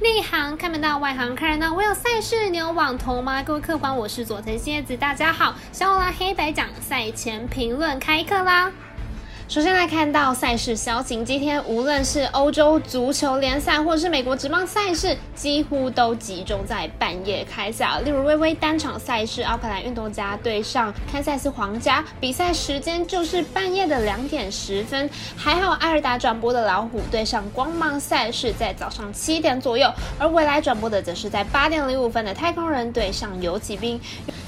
内行看不到，外行看热闹。我有赛事，你有网投吗？各位客官，我是佐藤蝎子，大家好。小拉黑白讲赛前评论开课啦。首先来看到赛事消息，今天无论是欧洲足球联赛或者是美国职棒赛事，几乎都集中在半夜开赛。例如微微单场赛事，奥克兰运动家对上堪萨斯皇家，比赛时间就是半夜的两点十分。还好艾尔达转播的老虎对上光芒赛事在早上七点左右，而未来转播的则是在八点零五分的太空人对上游骑兵。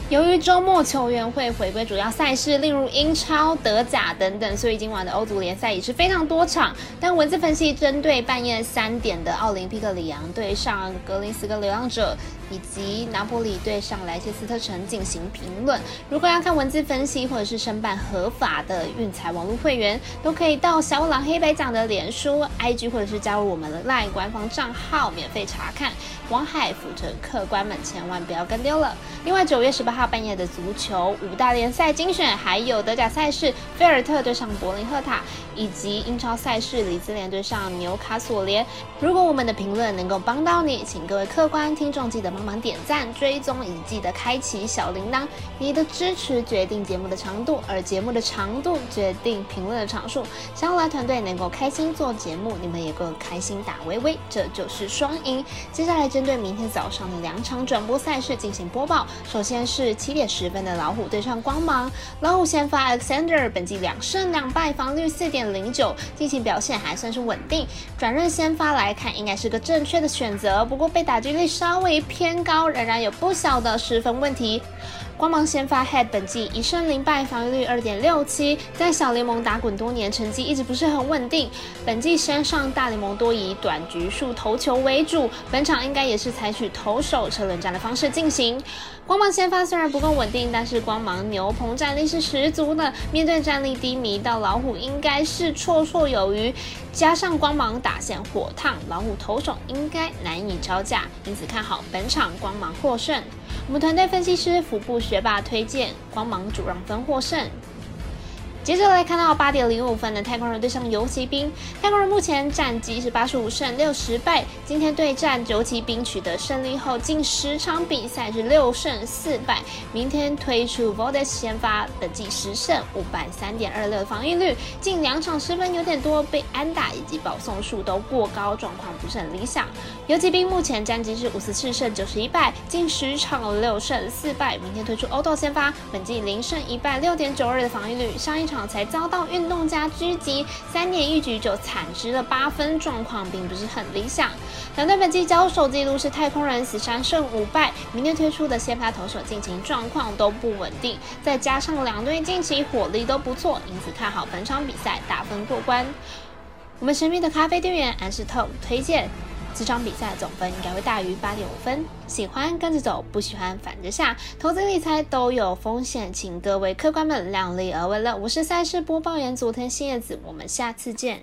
由于周末球员会回归主要赛事，例如英超、德甲等等，所以今晚的欧足联赛也是非常多场。但文字分析针对半夜三点的奥林匹克里昂对上格林斯哥流浪者。以及拿破里对上莱切斯特城进行评论。如果要看文字分析或者是申办合法的运财网络会员，都可以到小五郎黑白奖的脸书、IG 或者是加入我们的 LINE 官方账号免费查看。王海辅着客官们千万不要跟丢了。另外九月十八号半夜的足球五大联赛精选，还有德甲赛事菲尔特对上博林赫塔，以及英超赛事里兹联对上纽卡索联。如果我们的评论能够帮到你，请各位客官听众记得。帮忙点赞、追踪，以及记得开启小铃铛。你的支持决定节目的长度，而节目的长度决定评论的长数。想要来团队能够开心做节目，你们也够开心打微微，这就是双赢。接下来针对明天早上的两场转播赛事进行播报。首先是七点十分的老虎对上光芒，老虎先发 Alexander，本季两胜两败，防率四点零九，近期表现还算是稳定。转任先发来看，应该是个正确的选择。不过被打击率稍微。偏高仍然有不小的失分问题。光芒先发 Head 本季一胜零败，防御率二点六七，在小联盟打滚多年，成绩一直不是很稳定。本季先上大联盟多以短局数投球为主，本场应该也是采取投手车轮战的方式进行。光芒先发虽然不够稳定，但是光芒牛棚战力是十足的，面对战力低迷到老虎应该是绰绰有余。加上光芒打线火烫，老虎投手应该难以招架，因此看好本场光芒获胜。我们团队分析师服部学霸推荐光芒主让分获胜。接着来看到八点零五分的太空人对上游骑兵。太空人目前战绩是八十五胜六十败，今天对战游骑兵取得胜利后，近十场比赛是六胜四败。明天推出 v o d e s 先发，本季十胜五败，三点二六的防御率，近两场失分有点多，被安打以及保送数都过高，状况不是很理想。游骑兵目前战绩是五十四胜九十一败，近十场六胜四败。明天推出 Odo 先发，本季零胜一败，六点九二的防御率，上一场。才遭到运动家狙击，三年一局就惨失了八分，状况并不是很理想。两队本季交手记录是太空人十三胜五败，明天推出的先发投手近期状况都不稳定，再加上两队近期火力都不错，因此看好本场比赛大分过关。我们神秘的咖啡店员安士透推荐。这场比赛总分应该会大于八点五分。喜欢跟着走，不喜欢反着下。投资理财都有风险，请各位客官们量力而为了。我是赛事播报员佐藤新叶子，我们下次见。